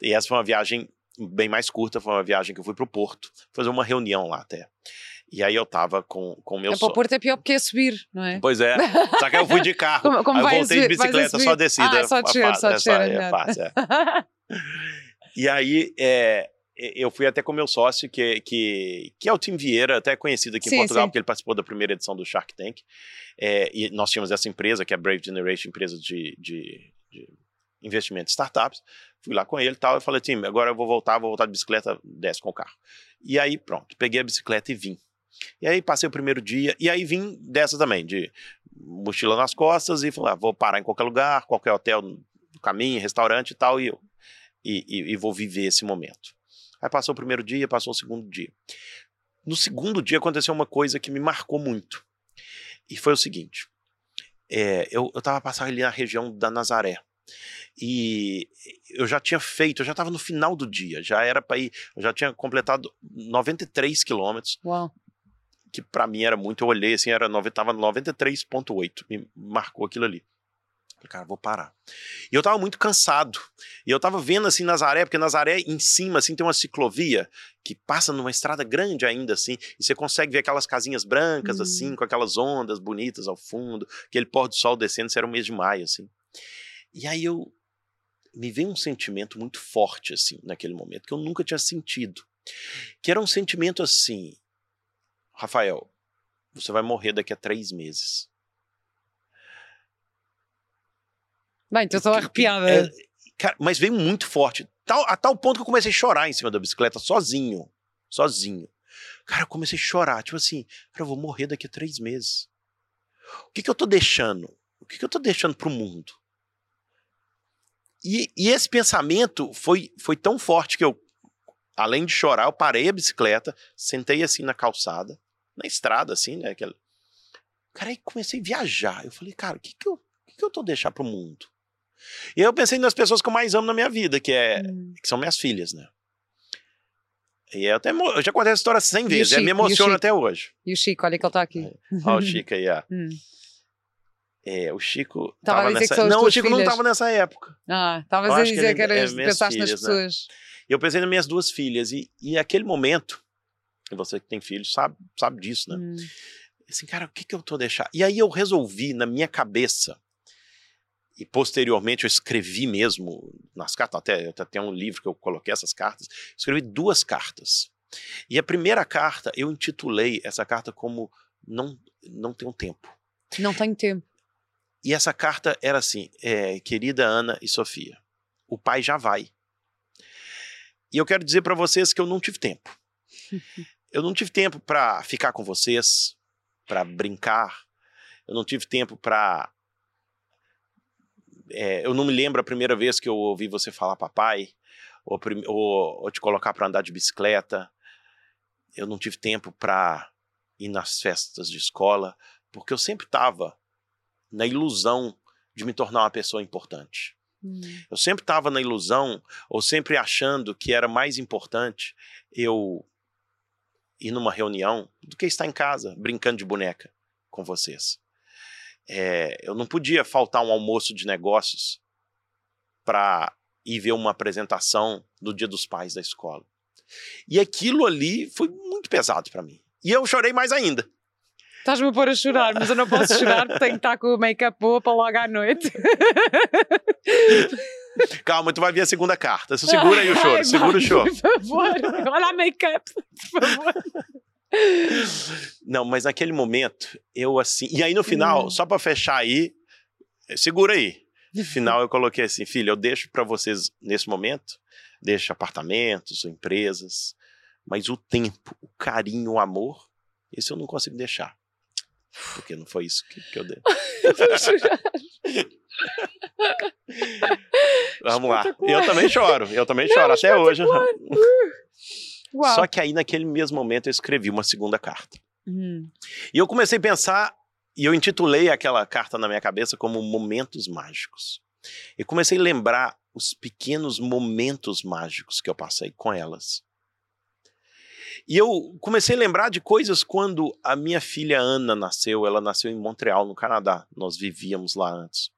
S2: E essa foi uma viagem bem mais curta, foi uma viagem que eu fui pro Porto, fazer uma reunião lá até. E aí eu tava com o meu
S1: É para o Porto é pior porque é subir, não é?
S2: Pois é. Só que eu fui de carro.
S1: como, como
S2: aí eu voltei de bicicleta, só descida.
S1: Ah, só descer, só descer.
S2: É, é fácil, é. e aí, é, eu fui até com meu sócio, que, que, que é o Tim Vieira, até conhecido aqui sim, em Portugal, sim. porque ele participou da primeira edição do Shark Tank. É, e nós tínhamos essa empresa, que é a Brave Generation, empresa de, de, de investimento de startups. Fui lá com ele e tal, eu falei, Tim, agora eu vou voltar, vou voltar de bicicleta, desce com o carro. E aí, pronto, peguei a bicicleta e vim. E aí passei o primeiro dia, e aí vim dessa também, de mochila nas costas, e falei, ah, vou parar em qualquer lugar, qualquer hotel no caminho, restaurante e tal, e, e, e, e vou viver esse momento. Aí passou o primeiro dia, passou o segundo dia. No segundo dia aconteceu uma coisa que me marcou muito. E foi o seguinte: é, eu, estava passando ali na região da Nazaré. E eu já tinha feito, eu já estava no final do dia, já era para ir, eu já tinha completado 93 quilômetros.
S1: Uau.
S2: Que para mim era muito, eu olhei assim, era, tava 93,8, me marcou aquilo ali. Falei, cara, vou parar. E eu tava muito cansado. E eu tava vendo assim Nazaré, porque Nazaré em cima assim tem uma ciclovia que passa numa estrada grande ainda assim, e você consegue ver aquelas casinhas brancas assim, com aquelas ondas bonitas ao fundo, aquele pôr do sol descendo, isso era o mês de maio assim. E aí eu me veio um sentimento muito forte assim naquele momento que eu nunca tinha sentido. Que era um sentimento assim, Rafael, você vai morrer daqui a três meses.
S1: Bem, então estou arrepiada.
S2: É, cara, mas veio muito forte. Tal, a tal ponto que eu comecei a chorar em cima da bicicleta, sozinho. Sozinho. Cara, eu comecei a chorar. Tipo assim, cara, eu vou morrer daqui a três meses. O que, que eu tô deixando? O que, que eu tô deixando pro mundo? E, e esse pensamento foi, foi tão forte que eu, além de chorar, eu parei a bicicleta, sentei assim na calçada, na estrada, assim, né? Aquela... Cara, aí comecei a viajar. Eu falei, cara, o que, que, eu, o que, que eu tô deixando pro mundo? E eu pensei nas pessoas que eu mais amo na minha vida, que, é, hum. que são minhas filhas, né? E eu, até, eu já contei essa história 100 vezes, Chico, me emociona até hoje.
S1: E o Chico, olha que ele tá aqui.
S2: Olha o Chico aí, ó. Hum. É, o Chico tava, tava nessa... Não, o Chico filhas. não tava nessa época.
S1: Ah, tava a dizer que, era, é pensaste filhas, nas pessoas. Né?
S2: Eu pensei nas minhas duas filhas, e, e aquele momento, e você que tem filhos sabe, sabe disso, né? Hum. Assim, cara, o que que eu tô deixando? E aí eu resolvi, na minha cabeça, e posteriormente eu escrevi mesmo nas cartas, até, até tem um livro que eu coloquei essas cartas, escrevi duas cartas. E a primeira carta, eu intitulei essa carta como Não, não Tenho Tempo.
S1: Não tenho tempo.
S2: E essa carta era assim, é, querida Ana e Sofia, o pai já vai. E eu quero dizer para vocês que eu não tive tempo. eu não tive tempo para ficar com vocês, para brincar. Eu não tive tempo para é, eu não me lembro a primeira vez que eu ouvi você falar papai, ou, ou, ou te colocar para andar de bicicleta. Eu não tive tempo para ir nas festas de escola, porque eu sempre estava na ilusão de me tornar uma pessoa importante. Hum. Eu sempre estava na ilusão, ou sempre achando que era mais importante eu ir numa reunião do que estar em casa brincando de boneca com vocês. É, eu não podia faltar um almoço de negócios para ir ver uma apresentação do Dia dos Pais da escola. E aquilo ali foi muito pesado para mim. E eu chorei mais ainda.
S1: Estás-me a pôr a chorar, mas eu não posso chorar porque tenho que estar com o make-up boa para logo à noite.
S2: Calma, tu vai ver a segunda carta. Segura aí o choro,
S1: Ai,
S2: segura o choro.
S1: Por favor, olha a make-up, por favor.
S2: Não, mas naquele momento, eu assim. E aí no final,
S1: Hum.
S2: só pra fechar aí, segura aí. No final eu coloquei assim, filha, eu deixo pra vocês nesse momento, deixo apartamentos, empresas, mas o tempo, o carinho, o amor, esse eu não consigo deixar. Porque não foi isso que, que eu dei. Vamos lá. Eu também choro, eu também choro, até hoje.
S1: Uau.
S2: Só que aí naquele mesmo momento eu escrevi uma segunda carta.
S1: Hum.
S2: E eu comecei a pensar, e eu intitulei aquela carta na minha cabeça como Momentos Mágicos. E comecei a lembrar os pequenos momentos mágicos que eu passei com elas. E eu comecei a lembrar de coisas quando a minha filha Ana nasceu. Ela nasceu em Montreal, no Canadá. Nós vivíamos lá antes.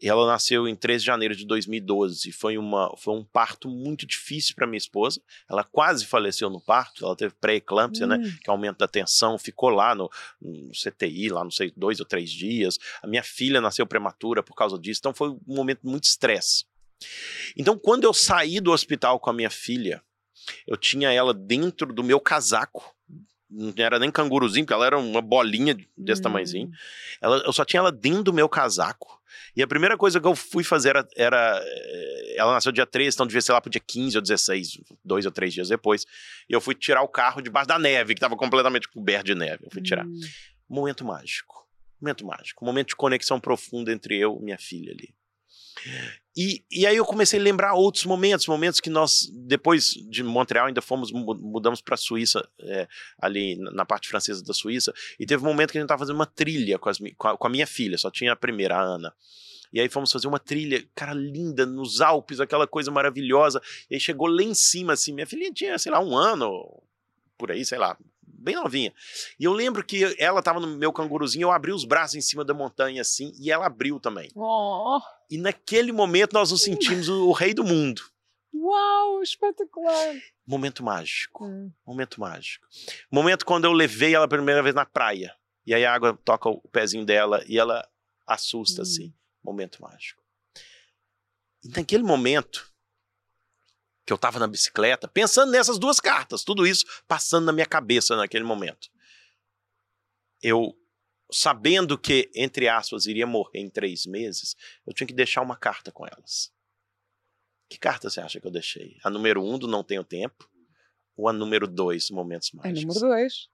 S2: E ela nasceu em 13 de janeiro de 2012. Foi, uma, foi um parto muito difícil para minha esposa. Ela quase faleceu no parto. Ela teve pré-eclâmpsia, né?
S1: Hum.
S2: que é aumento da tensão, ficou lá no, no CTI, lá não sei, dois ou três dias. A minha filha nasceu prematura por causa disso, então foi um momento de muito estresse. Então, quando eu saí do hospital com a minha filha, eu tinha ela dentro do meu casaco. Não era nem canguruzinho, porque ela era uma bolinha desse
S1: Hum.
S2: tamanhozinho. Ela, eu só tinha ela dentro do meu casaco. E a primeira coisa que eu fui fazer era. era, eh, ela nasceu dia 13, então devia ser lá pro dia 15 ou 16, dois ou três dias depois. E eu fui tirar o carro debaixo da neve, que estava completamente coberto de neve. Eu fui tirar.
S1: Hum.
S2: Momento mágico. Momento mágico. Momento de conexão profunda entre eu e minha filha ali. E, e aí eu comecei a lembrar outros momentos, momentos que nós, depois de Montreal, ainda fomos, mu- mudamos para a Suíça, é, ali na parte francesa da Suíça, e teve um momento que a gente estava fazendo uma trilha com, as com a, com a minha filha, só tinha a primeira, a Ana. E aí fomos fazer uma trilha, cara, linda, nos Alpes, aquela coisa maravilhosa. E aí chegou lá em cima, assim, minha filhinha tinha, sei lá, um ano, por aí, sei lá, bem novinha. E eu lembro que ela tava no meu canguruzinho, eu abri os braços em cima da montanha, assim, e ela abriu também.
S1: Oh,
S2: E naquele momento nós nos sentimos o, o rei do mundo.
S1: uau, espetacular.
S2: Momento mágico.
S1: Hum.
S2: Momento mágico. Momento quando eu levei ela a primeira vez na praia. E aí a água toca o pezinho dela e ela assusta,
S1: Hum.
S2: assim. Momento mágico. E naquele momento que eu tava na bicicleta, pensando nessas duas cartas, tudo isso passando na minha cabeça naquele momento. Eu, sabendo que, entre aspas, iria morrer em três meses, eu tinha que deixar uma carta com elas. Que carta você acha que eu deixei? A número um do Não Tenho Tempo ou a número dois, Momentos
S1: É
S2: Mágicos?
S1: número dois.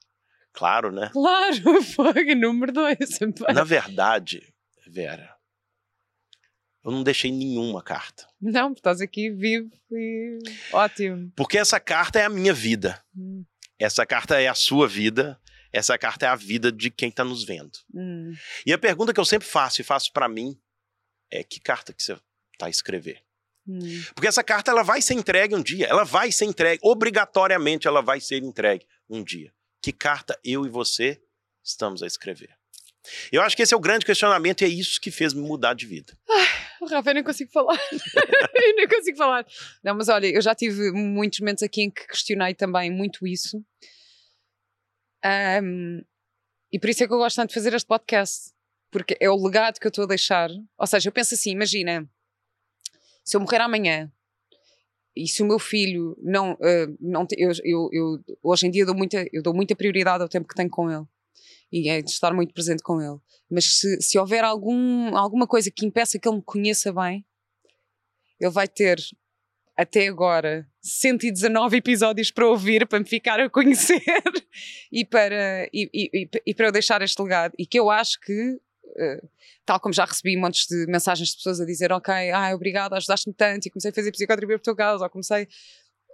S2: Claro, né?
S1: Claro, foi número dois.
S2: Na verdade, Vera, eu não deixei nenhuma carta.
S1: Não, estás aqui vivo e ótimo.
S2: Porque essa carta é a minha vida.
S1: Hum,
S2: Essa carta é a sua vida. Essa carta é a vida de quem está nos vendo.
S1: hum.
S2: E a pergunta que eu sempre faço e faço para mim é que carta que você está a escrever?
S1: Hum.
S2: Porque essa carta ela vai ser entregue um dia. Ela vai ser entregue. Obrigatoriamente ela vai ser entregue um dia. Que carta eu e você estamos a escrever? Eu acho que esse é o grande questionamento e é isso que fez me mudar de vida.
S1: Oh, Rafa, eu nem consigo falar. eu nem consigo falar. Não, mas olha, eu já tive muitos momentos aqui em que questionei também muito isso. Ahm, e por isso é que eu gosto tanto de fazer este podcast. Porque é o legado que eu estou a deixar. Ou seja, eu penso assim: imagina, se eu morrer amanhã e se o meu filho não. ah, não eu, eu, eu- hoje em dia dou muita, eu dou muita prioridade ao tempo que tenho com ele. E é de estar muito presente com ele. Mas se, se houver algum, alguma coisa que impeça que ele me conheça bem, ele vai ter até agora 119 episódios para ouvir, para me ficar a conhecer e, para, e, e- e- para eu deixar este legado. E que eu acho que, eh, tal como já recebi montes de mensagens de pessoas a dizer: Ok, ah, obrigada, ajudaste-me tanto, e comecei a fazer psicoterapia por tua causa, ou comecei.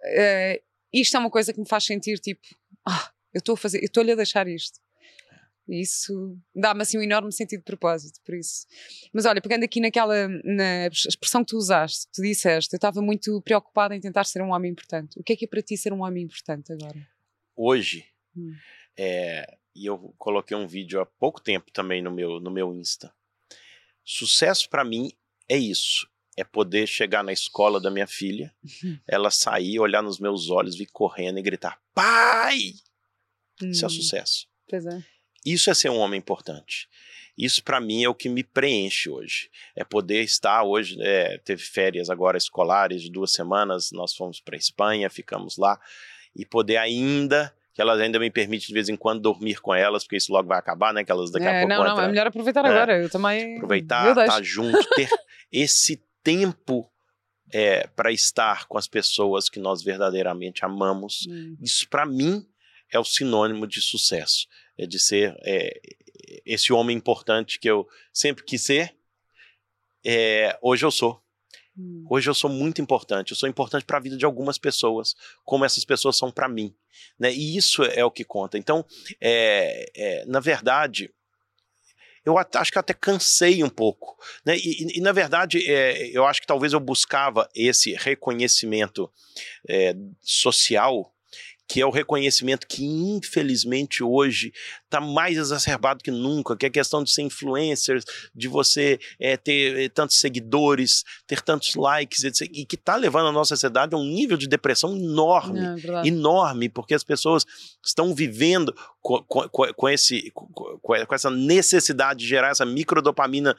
S1: eh, isto é uma coisa que me faz sentir tipo: ah, eu estou a fazer, eu estou-lhe a deixar isto. E isso dá-me assim um enorme sentido de propósito, por isso. Mas olha, pegando aqui naquela na expressão que tu usaste, tu disseste, eu estava muito preocupada em tentar ser um homem importante. O que é que é para ti ser um homem importante agora?
S2: Hoje,
S1: Hum.
S2: é, e eu coloquei um vídeo há pouco tempo também no meu, no meu Insta. Sucesso para mim é isso. É poder chegar na escola da minha filha, ela sair, olhar nos meus olhos, vir correndo e gritar: Pai! Isso é
S1: Hum,
S2: sucesso.
S1: Pois é.
S2: Isso é ser um homem importante. Isso para mim é o que me preenche hoje. É poder estar hoje, é, teve férias agora escolares de duas semanas, nós fomos para Espanha, ficamos lá e poder ainda que elas ainda me permite de vez em quando dormir com elas, porque isso logo vai acabar, né? Que elas daqui
S1: é,
S2: a pouco
S1: Não, não, é melhor aproveitar é, agora. Eu também.
S2: Aproveitar, estar tá junto, ter esse tempo é, para estar com as pessoas que nós verdadeiramente amamos. Hum. Isso para mim é o sinônimo de sucesso, de ser é, esse homem importante que eu sempre quis ser. É, hoje eu sou. Hum. Hoje eu sou muito importante. Eu sou importante para a vida de algumas pessoas, como essas pessoas são para mim. Né? E isso é o que conta. Então, é, é, na verdade, eu acho que até cansei um pouco. Né? E, e, e na verdade, é, eu acho que talvez eu buscava esse reconhecimento é, social que é o reconhecimento que, infelizmente, hoje está mais exacerbado que nunca, que é a questão de ser influencer, de você é, ter é, tantos seguidores, ter tantos likes, etc., e que está levando a nossa sociedade a um nível de depressão enorme, é, enorme, porque as pessoas estão vivendo com, com, com, esse, com essa necessidade de gerar essa microdopamina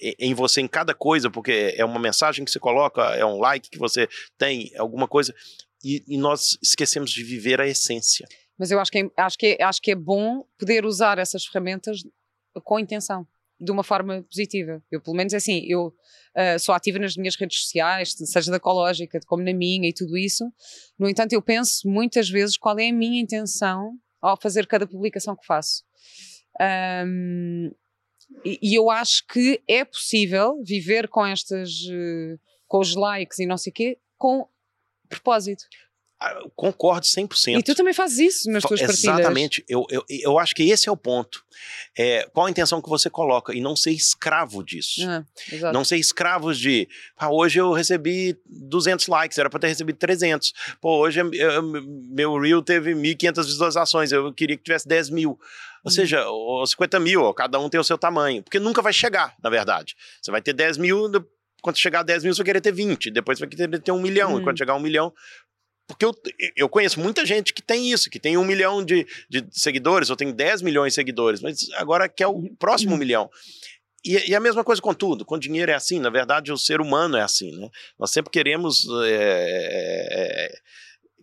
S2: em você em cada coisa, porque é uma mensagem que você coloca, é um like que você tem, alguma coisa e, e nós esquecemos de viver a essência.
S1: Mas eu acho que, é, acho, que é, acho que é bom poder usar essas ferramentas com intenção, de uma forma positiva. Eu, pelo menos, é assim, eu uh, sou ativa nas minhas redes sociais, seja da Ecológica, como na minha e tudo isso. No entanto, eu penso muitas vezes qual é a minha intenção ao fazer cada publicação que faço. Um, e, e, eu acho que é possível viver com estas, uh, com os likes e não sei o quê, com propósito.
S2: Ah, concordo 100%.
S1: E tu também fazes isso nas tuas
S2: Exatamente.
S1: partilhas.
S2: Exatamente. Eu, eu, eu acho que esse é o ponto. É, qual a intenção que você coloca? E não ser escravo disso. Ah, não ser escravos de, ah, hoje eu recebi 200 likes, era para ter recebido 300. Pô, hoje eu, eu, meu Reel teve 1.500 visualizações, eu queria que tivesse 10 mil. Ou hum. seja, ou 50 mil, cada um tem o seu tamanho. Porque nunca vai chegar, na verdade. Você vai ter 10 mil, quando chegar a 10 mil, você vai querer ter 20, depois você vai querer ter um milhão, hum. e quando hum. chegar a um milhão. Porque eu, eu conheço muita gente que tem isso, que tem um milhão de, de seguidores, ou tem 10 milhões de seguidores, mas agora quer o próximo hum. milhão. E, e, a mesma coisa com tudo, com dinheiro é assim, na verdade o ser humano é assim, né? Nós sempre queremos é, é,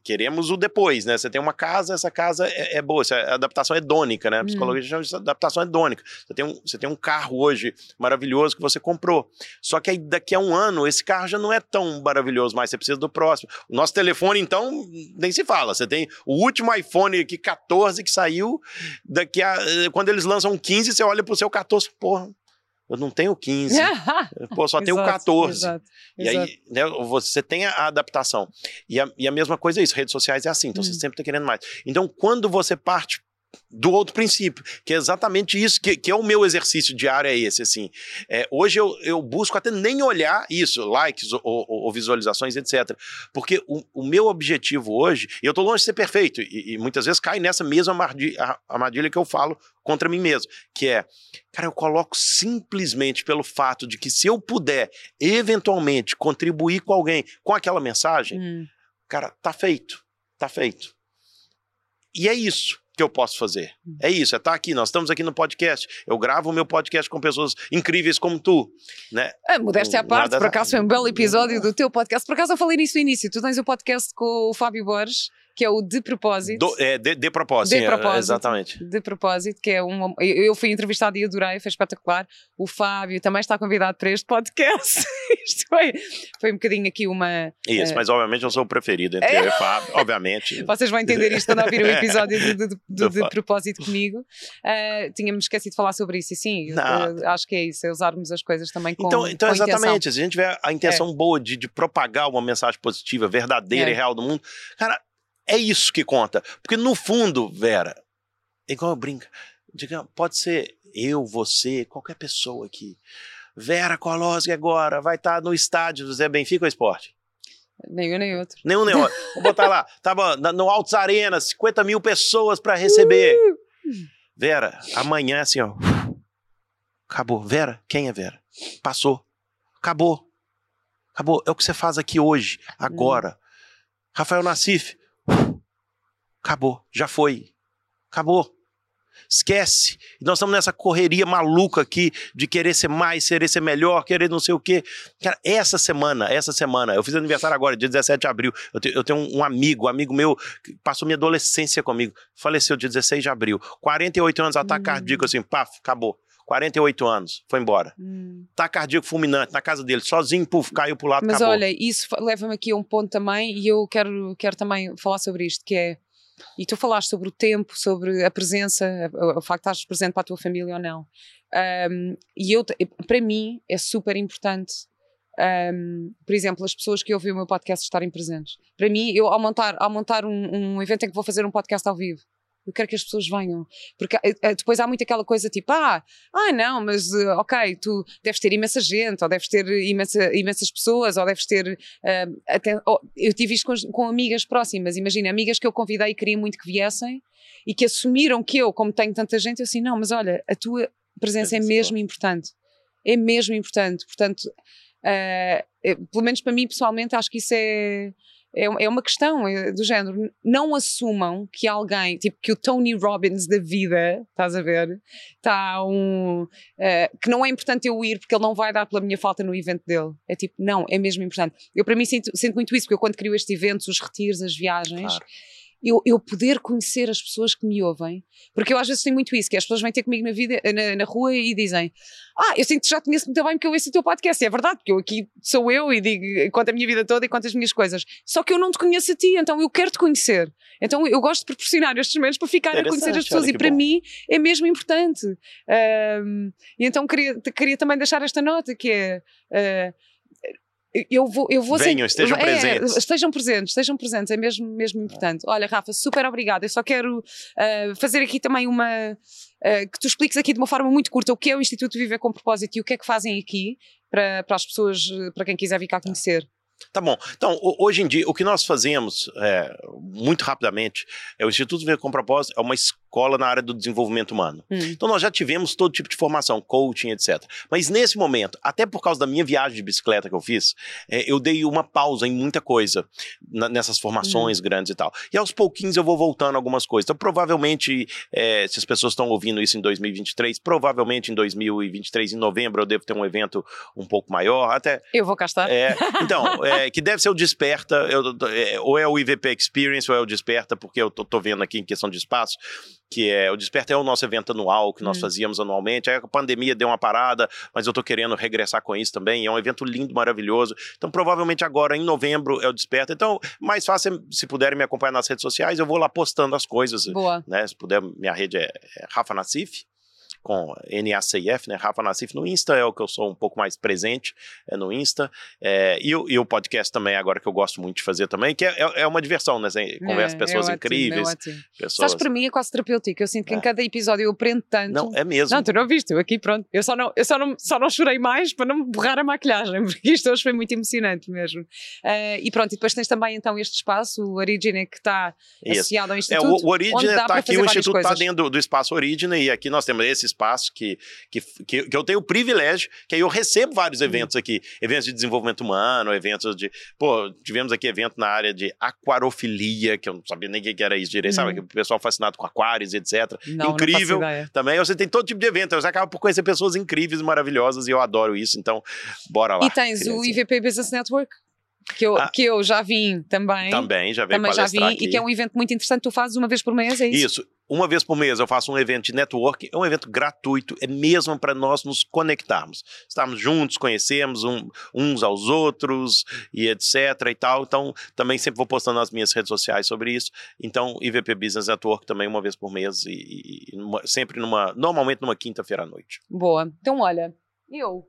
S2: queremos o depois, né? Você tem uma casa, essa casa é, é boa, é adaptação hedônica, né? A psicologia hum. chama de adaptação hedônica. Você tem, um, você tem um carro hoje maravilhoso que você comprou. Só que aí daqui a um ano, esse carro já não é tão maravilhoso mais, você precisa do próximo. O nosso telefone, então, nem se fala. Você tem o último iPhone aqui, 14, que saiu. Daqui a. Quando eles lançam 15, você olha pro seu 14, porra, eu não tenho 15, pô, só tenho 14. Exato, e exato. aí, né, você tem a adaptação. E a, e a mesma coisa é isso, redes sociais é assim, então hum. você sempre está querendo mais. Então, quando você parte do outro princípio, que é exatamente isso, que, que é o meu exercício diário, é esse, assim. É, hoje eu, eu busco até nem olhar isso, likes ou, ou, ou visualizações, etc. Porque o, o, meu objetivo hoje, e eu tô longe de ser perfeito, e, e muitas vezes cai nessa mesma armadilha, armadilha que eu falo contra mim mesmo, que é, cara, eu coloco simplesmente pelo fato de que se eu puder, eventualmente, contribuir com alguém com aquela mensagem, hum. cara, tá feito, tá feito. E é isso que eu posso fazer. Hum. É isso, é estar tá aqui. Nós estamos aqui no podcast. Eu gravo o meu podcast com pessoas incríveis como tu. Né?
S1: É, modéstia à parte, por acaso foi um belo episódio do teu podcast. Por acaso eu falei nisso no início. Tu tens o um podcast com o Fábio Borges que é o De Propósito.
S2: Do, é, de, de propósito, de sim, propósito, exatamente.
S1: De Propósito, que é um. Eu fui entrevistada e adorei, foi espetacular. O Fábio também está convidado para este podcast. Isto foi, foi um bocadinho aqui uma.
S2: Isso, uh... mas obviamente eu sou o preferido entre eu e o Fábio, obviamente.
S1: Vocês vão entender isto quando ouvir o episódio de, de, de, de Propósito comigo. Uh, tínhamos esquecido de falar sobre isso, e sim, acho que é isso, é usarmos as coisas também com.
S2: Então, então
S1: com
S2: exatamente, se a gente tiver a intenção é. boa de, de propagar uma mensagem positiva, verdadeira é. e real do mundo, cara é isso que conta. Porque no fundo, Vera, é igual eu brinco, diga, pode ser eu, você, qualquer pessoa aqui. Vera Koloski agora vai estar tá no estádio do Zé Benfica ou Esporte?
S1: Nenhum nem outro.
S2: Nenhum nem outro. Vou botar lá. Tava no Altos Arena, 50 mil pessoas para receber. Uh! Vera, amanhã assim, ó. Acabou. Vera, quem é Vera? Passou. Acabou. Acabou. É o que você faz aqui hoje, agora. Hum. Rafael Nassif, Acabou, já foi. Acabou. Esquece. Nós estamos nessa correria maluca aqui de querer ser mais, querer ser melhor, querer não sei o quê. Cara, essa semana, essa semana, eu fiz aniversário agora, dia 17 de abril. Eu, te, eu tenho um, um, amigo, um amigo meu, que passou minha adolescência comigo, faleceu dia 16 de abril. 48 anos, ataque hum. cardíaco, assim, paf, acabou. 48 anos, foi embora. Hum. Tá cardíaco fulminante na casa dele, sozinho, puf, caiu pro lado,
S1: Mas
S2: acabou.
S1: olha, isso leva-me aqui a um ponto também, e eu quero, quero também falar sobre isto, que é e tu falaste sobre o tempo, sobre a presença, o facto de estás presente para a tua família ou não. Um, e eu, para mim, é super importante, um, por exemplo, as pessoas que ouvem o meu podcast estarem presentes. Para mim, eu ao montar, ao montar um, um evento em que vou fazer um podcast ao vivo, eu quero que as pessoas venham. Porque eh, eh, depois há muito aquela coisa tipo, ah, ah não, mas uh, ok, tu deves ter imensa gente, ou deves ter imensa, imensas pessoas, ou deves ter. Uh, até, oh, eu tive isto com, com, amigas próximas, imagina, amigas que eu convidei e queria muito que viessem e que assumiram que eu, como tenho tanta gente, eu assim, não, mas olha, a tua presença é, é mesmo importante. É mesmo importante. Portanto, uh, pelo menos para mim pessoalmente, acho que isso é é, é uma questão é do género. Não assumam que alguém, tipo que o Tony Robbins da vida, estás a ver, está um. Uh, que não é importante eu ir porque ele não vai dar pela minha falta no evento dele. É tipo, não, é mesmo importante. Eu, para mim, sinto, sinto muito isso, porque eu, quando crio estes eventos, os retiros, as viagens. Claro eu, eu poder conhecer as pessoas que me ouvem, porque eu às vezes tenho muito isso, que as pessoas vêm ter comigo na vida, na, na rua e dizem, ah, eu sinto que já conheço muito bem porque eu ouço o teu podcast, e é verdade, porque eu aqui sou eu e digo, conto a minha vida toda e conto as minhas coisas, só que eu não te conheço a ti, então eu quero te conhecer, então eu gosto de proporcionar estes momentos para ficar a conhecer as pessoas, e para bom. mim é mesmo importante, um, e então queria, queria também deixar esta nota, que é... Uh, eu vou, eu vou
S2: Venham, estejam é, presentes.
S1: Estejam presentes, estejam presentes, é mesmo, mesmo importante. Olha, Rafa, super obrigada. Eu só quero uh, fazer aqui também uma. Uh, que tu expliques aqui de uma forma muito curta o que é o Instituto Viver com Propósito e o que é que fazem aqui para, para as pessoas, para quem quiser vir cá conhecer.
S2: Tá bom. Então, hoje em dia, o que nós fazemos, é, muito rapidamente, é o Instituto Viver com Propósito, é uma escola na área do desenvolvimento humano. Hum. Então, nós já tivemos todo tipo de formação, coaching, etc. Mas nesse momento, até por causa da minha viagem de bicicleta que eu fiz, é, eu dei uma pausa em muita coisa na, nessas formações hum. grandes e tal. E aos pouquinhos eu vou voltando algumas coisas. Então, provavelmente, é, se as pessoas estão ouvindo isso em 2023, provavelmente em 2023, em novembro, eu devo ter um evento um pouco maior. Até.
S1: Eu vou castar.
S2: É, então, é, que deve ser o Desperta, eu, é, ou é o IVP Experience ou é o Desperta, porque eu tô, tô, vendo aqui em questão de espaço, que é o Desperta é o nosso evento anual que nós hum. fazíamos anualmente. Aí a pandemia deu uma parada, mas eu tô querendo regressar com isso também. É um evento lindo, maravilhoso. Então, provavelmente agora em novembro é o Desperta. Então, mais fácil se puderem me acompanhar nas redes sociais, eu vou lá postando as coisas.
S1: Boa.
S2: Né? Se puder, minha rede é, é Rafa Nassif com NACIF, né? Rafa Nassif no Insta, é o que eu sou um pouco mais presente é no Insta. É, e, e, o podcast também, agora que eu gosto muito de fazer também, que é, é, é uma diversão, né? Você conversa com é, pessoas é incríveis. Ótimo,
S1: pessoas... Sabes, para mim é quase terapêutico. Eu sinto que em é. cada episódio eu aprendo tanto.
S2: Não, é mesmo.
S1: Não, tu não viste, eu aqui pronto. Eu só não, eu só não, só não chorei mais para não borrar a maquilhagem, porque isto hoje foi muito emocionante mesmo. Uh, e pronto, e depois tens também então este espaço, o Origine, que está associado ao Instituto.
S2: É, o, o Origine está aqui, o Instituto está dentro do, do espaço Origine, e aqui nós temos esse espaço que, que, que, que, eu tenho o privilégio, que aí eu recebo vários uhum. eventos aqui, eventos de desenvolvimento humano, eventos de, pô, tivemos aqui evento na área de aquarofilia, que eu não sabia nem o que era isso direito, uhum. sabe, o pessoal fascinado com aquários, etc. Não, Incrível. Não também, você tem todo tipo de evento, você acaba por conhecer pessoas incríveis, maravilhosas, e eu adoro isso, então, bora lá.
S1: E tens o IVP Business Network? Que eu, ah, que eu já vim também.
S2: Também, já veio
S1: também
S2: já
S1: vim,
S2: aqui.
S1: E que é um evento muito interessante, tu fazes uma vez por mês, é isso?
S2: Isso. Uma vez por mês eu faço um evento de network, é um evento gratuito, é mesmo para nós nos conectarmos. Estamos juntos, conhecemos um, uns aos outros e etc e tal. Então, também sempre vou postando nas minhas redes sociais sobre isso. Então, IVP Business Network também uma vez por mês e, e numa, sempre numa, normalmente numa quinta-feira à noite.
S1: Boa. Então, olha, eu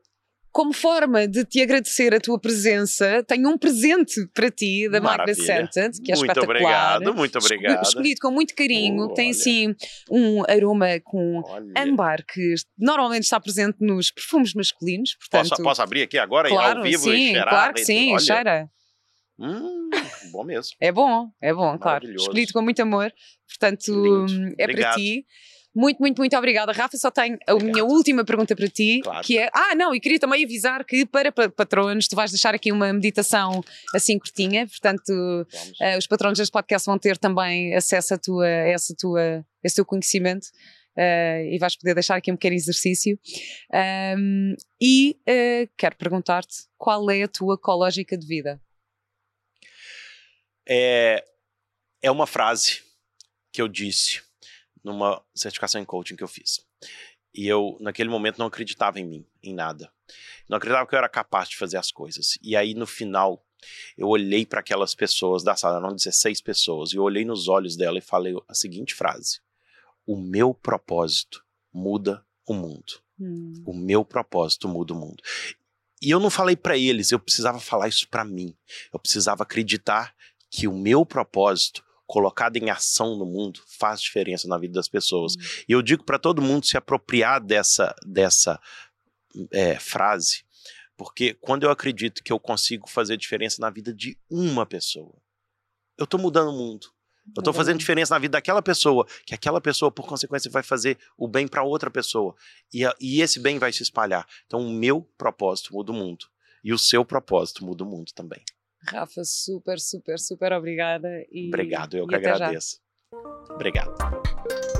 S1: como forma de te agradecer a tua presença, tenho um presente para ti da Magna Scented, que é
S2: muito
S1: espetacular.
S2: Obrigado, muito obrigado.
S1: Escolhido com muito carinho, oh, tem assim um aroma com olha. âmbar que normalmente está presente nos perfumes masculinos. Portanto,
S2: posso, posso abrir aqui agora
S1: claro,
S2: ao vivo
S1: sim,
S2: e cheirar?
S1: Claro que sim, olha. cheira.
S2: Hum, bom mesmo.
S1: é bom, é bom, claro. Escolhido com muito amor. Portanto, Lindo. é Obrigado. para ti. Muito, muito, muito obrigada, Rafa. Só tenho a Obrigado. minha última pergunta para ti, claro. que é. Ah, não, e queria também avisar que para patronos tu vais deixar aqui uma meditação assim curtinha, portanto, uh, os patronos deste podcast vão ter também acesso a, tua, essa tua, esse teu conhecimento. uh, e vais poder deixar aqui um pequeno exercício. Um, e uh, quero perguntar-te qual é a tua ecológica de vida?
S2: É, é uma frase que eu disse numa certificação em coaching que eu fiz. E eu, naquele momento, não acreditava em mim, em nada. Não acreditava que eu era capaz de fazer as coisas. E aí, no final, eu olhei para aquelas pessoas da sala, eram 16 pessoas, e eu olhei nos olhos dela e falei a seguinte frase: O meu propósito muda o mundo. Hum. O meu propósito muda o mundo. E eu não falei para eles, eu precisava falar isso para mim. Eu precisava acreditar que o meu propósito colocado em ação no mundo faz diferença na vida das pessoas. Hum. E eu digo para todo mundo se apropriar dessa dessa é, frase, porque quando eu acredito que eu consigo fazer diferença na vida de uma pessoa, eu estou mudando o mundo. Eu estou fazendo diferença na vida daquela pessoa, que aquela pessoa, por consequência, vai fazer o bem para outra pessoa. E, a, e esse bem vai se espalhar. Então, o meu propósito muda o mundo. E o seu propósito muda o mundo também.
S1: Rafa, super, super, super obrigada.
S2: E, Obrigado, eu que agradeço. Já. Obrigado.